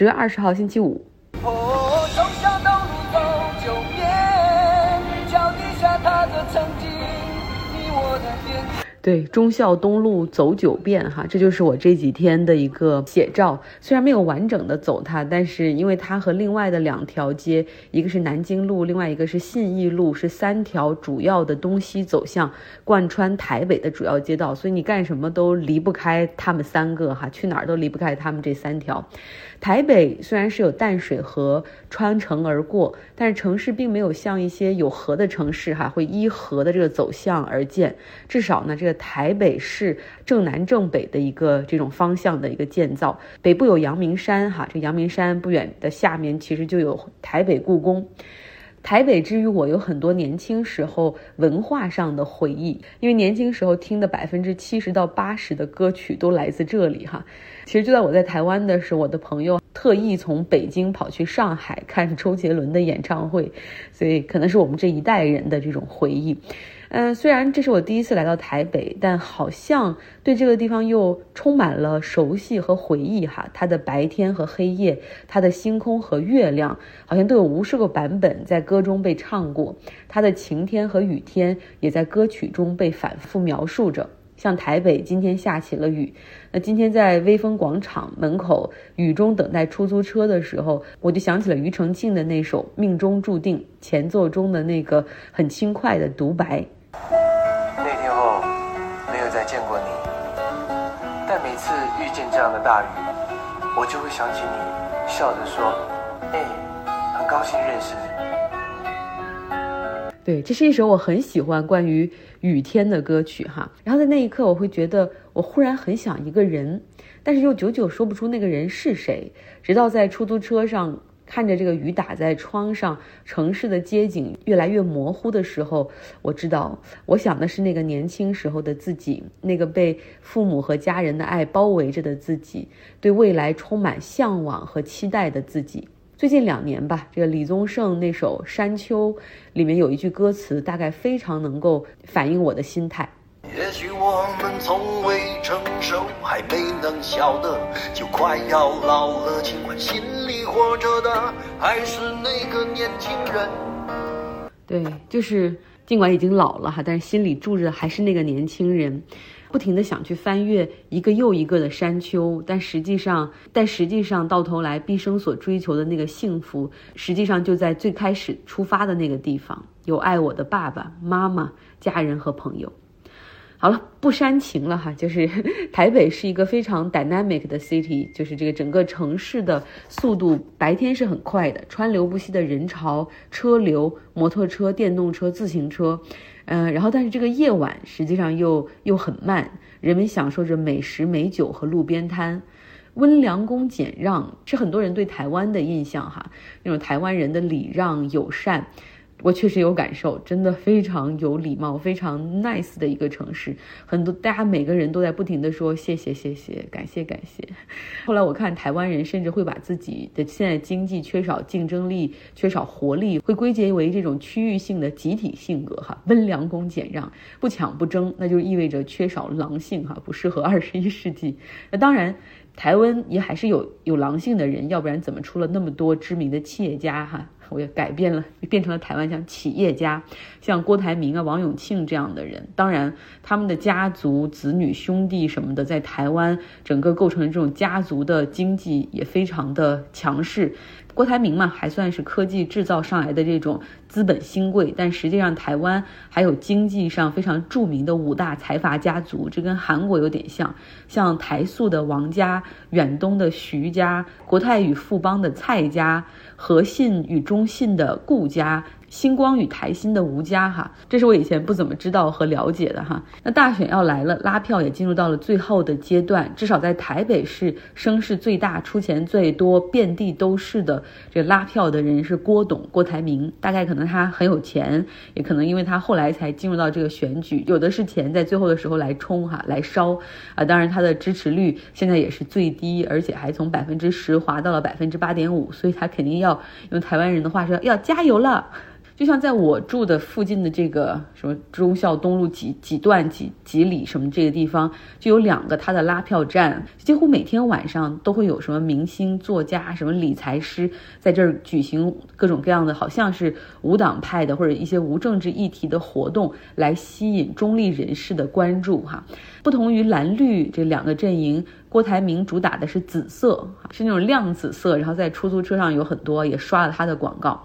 十月二十号星期五。对，忠孝东路走九遍哈，这就是我这几天的一个写照。虽然没有完整的走它，但是因为它和另外的两条街，一个是南京路，另外一个是信义路，是三条主要的东西走向贯穿台北的主要街道，所以你干什么都离不开他们三个哈，去哪儿都离不开他们这三条。台北虽然是有淡水河穿城而过，但是城市并没有像一些有河的城市哈，会依河的这个走向而建。至少呢，这个台北市正南正北的一个这种方向的一个建造，北部有阳明山哈，这阳明山不远的下面其实就有台北故宫。台北之于我有很多年轻时候文化上的回忆，因为年轻时候听的百分之七十到八十的歌曲都来自这里哈。其实就在我在台湾的时候，我的朋友特意从北京跑去上海看周杰伦的演唱会，所以可能是我们这一代人的这种回忆。嗯，虽然这是我第一次来到台北，但好像对这个地方又充满了熟悉和回忆哈。它的白天和黑夜，它的星空和月亮，好像都有无数个版本在歌中被唱过。它的晴天和雨天也在歌曲中被反复描述着。像台北今天下起了雨，那今天在威风广场门口雨中等待出租车的时候，我就想起了庾澄庆的那首《命中注定》前奏中的那个很轻快的独白。那天后没有再见过你，但每次遇见这样的大雨，我就会想起你，笑着说：“哎，很高兴认识你。”对，这是一首我很喜欢关于雨天的歌曲哈。然后在那一刻，我会觉得我忽然很想一个人，但是又久久说不出那个人是谁，直到在出租车上。看着这个雨打在窗上，城市的街景越来越模糊的时候，我知道，我想的是那个年轻时候的自己，那个被父母和家人的爱包围着的自己，对未来充满向往和期待的自己。最近两年吧，这个李宗盛那首《山丘》里面有一句歌词，大概非常能够反映我的心态。也许我们从未成熟，还没能晓得，就快要老了，尽管心里活着的还是那个年轻人。对，就是尽管已经老了哈，但是心里住着还是那个年轻人，不停的想去翻越一个又一个的山丘，但实际上，但实际上到头来，毕生所追求的那个幸福，实际上就在最开始出发的那个地方，有爱我的爸爸妈妈、家人和朋友。好了，不煽情了哈，就是台北是一个非常 dynamic 的 city，就是这个整个城市的速度白天是很快的，川流不息的人潮、车流、摩托车、电动车、自行车，嗯，然后但是这个夜晚实际上又又很慢，人们享受着美食美酒和路边摊，温良恭俭让是很多人对台湾的印象哈，那种台湾人的礼让友善。我确实有感受，真的非常有礼貌、非常 nice 的一个城市。很多大家每个人都在不停的说谢谢、谢谢、感谢、感谢。后来我看台湾人甚至会把自己的现在经济缺少竞争力、缺少活力，会归结为这种区域性的集体性格哈，温良恭俭让、不抢不争，那就意味着缺少狼性哈，不适合二十一世纪。那当然。台湾也还是有有狼性的人，要不然怎么出了那么多知名的企业家哈？我也改变了，变成了台湾像企业家，像郭台铭啊、王永庆这样的人。当然，他们的家族、子女、兄弟什么的，在台湾整个构成这种家族的经济也非常的强势。郭台铭嘛，还算是科技制造上来的这种资本新贵，但实际上台湾还有经济上非常著名的五大财阀家族，这跟韩国有点像，像台塑的王家、远东的徐家、国泰与富邦的蔡家、和信与中信的顾家。星光与台新的吴家哈，这是我以前不怎么知道和了解的哈。那大选要来了，拉票也进入到了最后的阶段。至少在台北市声势最大、出钱最多、遍地都是的这拉票的人是郭董郭台铭。大概可能他很有钱，也可能因为他后来才进入到这个选举，有的是钱在最后的时候来冲哈来烧啊。当然他的支持率现在也是最低，而且还从百分之十滑到了百分之八点五，所以他肯定要用台湾人的话说要加油了。就像在我住的附近的这个什么忠孝东路几几段几几里什么这个地方，就有两个他的拉票站，几乎每天晚上都会有什么明星、作家、什么理财师在这儿举行各种各样的，好像是无党派的或者一些无政治议题的活动，来吸引中立人士的关注哈。不同于蓝绿这两个阵营，郭台铭主打的是紫色，是那种亮紫色，然后在出租车上有很多，也刷了他的广告。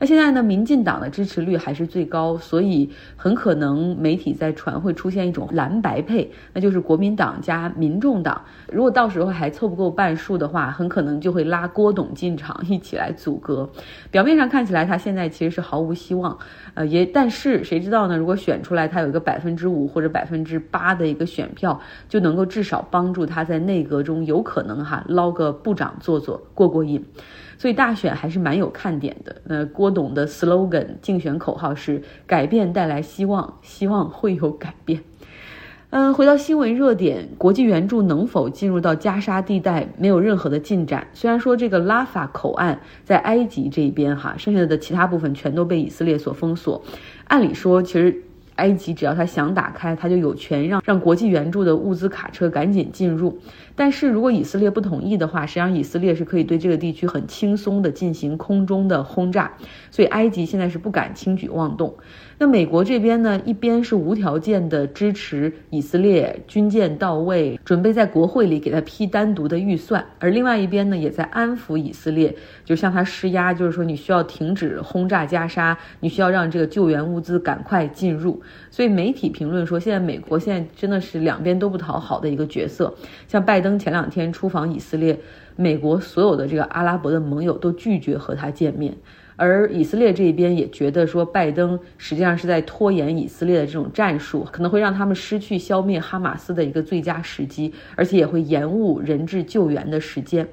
那现在呢，民进党的支持率还是最高，所以很可能媒体在传会出现一种蓝白配，那就是国民党加民众党。如果到时候还凑不够半数的话，很可能就会拉郭董进场一起来阻隔。表面上看起来他现在其实是毫无希望，呃，也但是谁知道呢？如果选出来他有一个百分之五或者百分之八的一个选票，就能够至少帮助他在内阁中有可能哈捞个部长做做过过瘾。所以大选还是蛮有看点的。那郭董的 slogan 竞选口号是“改变带来希望，希望会有改变”。嗯，回到新闻热点，国际援助能否进入到加沙地带，没有任何的进展。虽然说这个拉法口岸在埃及这边哈，剩下的其他部分全都被以色列所封锁。按理说，其实。埃及只要他想打开，他就有权让让国际援助的物资卡车赶紧进入。但是如果以色列不同意的话，实际上以色列是可以对这个地区很轻松的进行空中的轰炸。所以埃及现在是不敢轻举妄动。那美国这边呢，一边是无条件的支持以色列，军舰到位，准备在国会里给他批单独的预算；而另外一边呢，也在安抚以色列，就向他施压，就是说你需要停止轰炸加沙，你需要让这个救援物资赶快进入。所以媒体评论说，现在美国现在真的是两边都不讨好的一个角色。像拜登前两天出访以色列，美国所有的这个阿拉伯的盟友都拒绝和他见面。而以色列这边也觉得说，拜登实际上是在拖延以色列的这种战术，可能会让他们失去消灭哈马斯的一个最佳时机，而且也会延误人质救援的时间。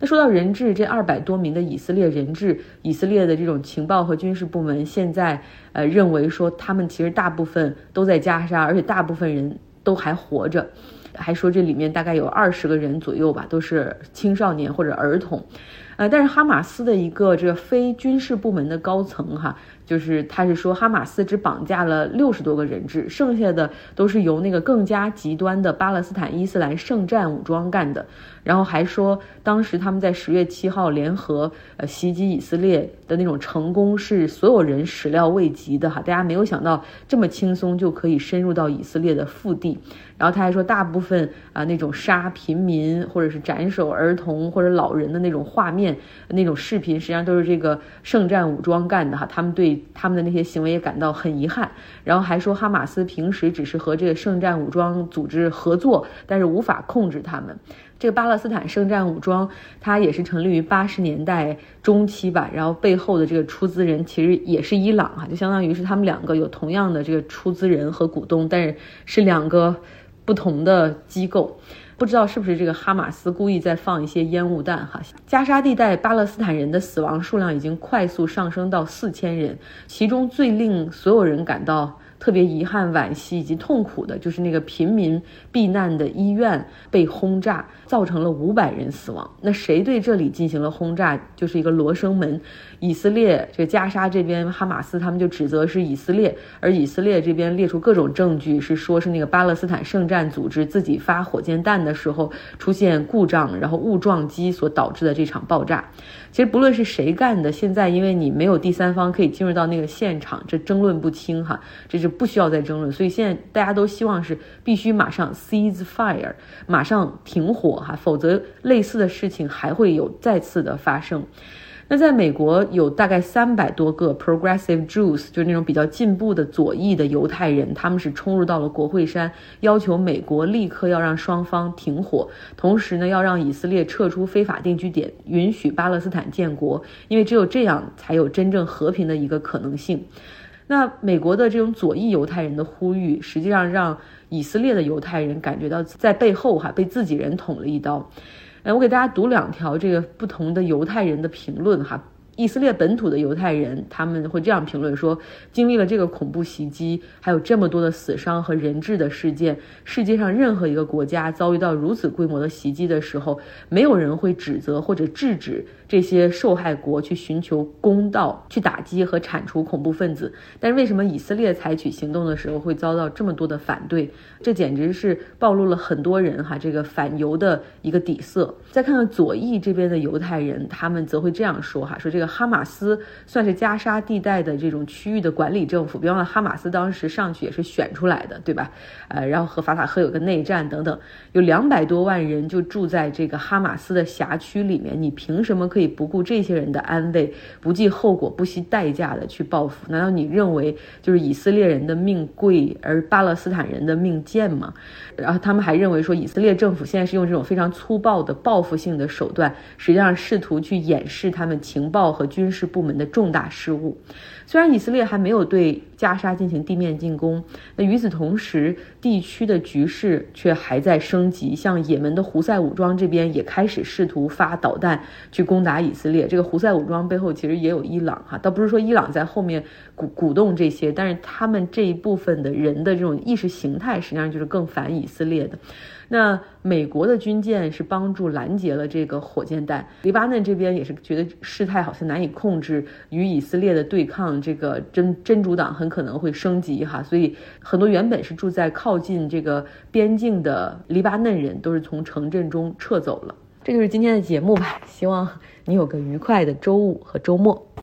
那说到人质，这二百多名的以色列人质，以色列的这种情报和军事部门现在呃认为说，他们其实大部分都在加沙，而且大部分人都还活着，还说这里面大概有二十个人左右吧，都是青少年或者儿童。呃，但是哈马斯的一个这个非军事部门的高层哈，就是他是说哈马斯只绑架了六十多个人质，剩下的都是由那个更加极端的巴勒斯坦伊斯兰圣战武装干的。然后还说，当时他们在十月七号联合呃袭击以色列的那种成功是所有人始料未及的哈，大家没有想到这么轻松就可以深入到以色列的腹地。然后他还说，大部分啊那种杀平民或者是斩首儿童或者老人的那种画面、那种视频，实际上都是这个圣战武装干的哈。他们对他们的那些行为也感到很遗憾。然后还说，哈马斯平时只是和这个圣战武装组织合作，但是无法控制他们。这个巴勒斯坦圣战武装，它也是成立于八十年代中期吧。然后背后的这个出资人其实也是伊朗哈，就相当于是他们两个有同样的这个出资人和股东，但是是两个不同的机构。不知道是不是这个哈马斯故意在放一些烟雾弹哈？加沙地带巴勒斯坦人的死亡数量已经快速上升到四千人，其中最令所有人感到。特别遗憾、惋惜以及痛苦的，就是那个平民避难的医院被轰炸，造成了五百人死亡。那谁对这里进行了轰炸？就是一个罗生门。以色列这加沙这边，哈马斯他们就指责是以色列，而以色列这边列出各种证据，是说是那个巴勒斯坦圣战组织自己发火箭弹的时候出现故障，然后误撞击所导致的这场爆炸。其实不论是谁干的，现在因为你没有第三方可以进入到那个现场，这争论不清哈，这是不需要再争论。所以现在大家都希望是必须马上 cease fire，马上停火哈，否则类似的事情还会有再次的发生。那在美国有大概三百多个 progressive Jews，就是那种比较进步的左翼的犹太人，他们是冲入到了国会山，要求美国立刻要让双方停火，同时呢要让以色列撤出非法定居点，允许巴勒斯坦建国，因为只有这样才有真正和平的一个可能性。那美国的这种左翼犹太人的呼吁，实际上让以色列的犹太人感觉到在背后哈被自己人捅了一刀。哎，我给大家读两条这个不同的犹太人的评论哈。以色列本土的犹太人他们会这样评论说：经历了这个恐怖袭击，还有这么多的死伤和人质的事件，世界上任何一个国家遭遇到如此规模的袭击的时候，没有人会指责或者制止这些受害国去寻求公道，去打击和铲除恐怖分子。但是为什么以色列采取行动的时候会遭到这么多的反对？这简直是暴露了很多人哈这个反犹的一个底色。再看看左翼这边的犹太人，他们则会这样说哈：说这个哈马斯算是加沙地带的这种区域的管理政府，别忘了哈马斯当时上去也是选出来的，对吧？呃，然后和法塔赫有个内战等等，有两百多万人就住在这个哈马斯的辖区里面，你凭什么可以不顾这些人的安危，不计后果、不惜代价的去报复？难道你认为就是以色列人的命贵，而巴勒斯坦人的命贱吗？然后他们还认为说，以色列政府现在是用这种非常粗暴的报复性的手段，实际上试图去掩饰他们情报和军事部门的重大失误。虽然以色列还没有对加沙进行地面进攻，那与此同时，地区的局势却还在升级。像也门的胡塞武装这边也开始试图发导弹去攻打以色列。这个胡塞武装背后其实也有伊朗哈，倒不是说伊朗在后面鼓鼓动这些，但是他们这一部分的人的这种意识形态，实际上就是更反以色列的。那美国的军舰是帮助拦截了这个火箭弹，黎巴嫩这边也是觉得事态好像难以控制，与以色列的对抗，这个真真主党很可能会升级哈，所以很多原本是住在靠近这个边境的黎巴嫩人都是从城镇中撤走了。这就是今天的节目吧，希望你有个愉快的周五和周末。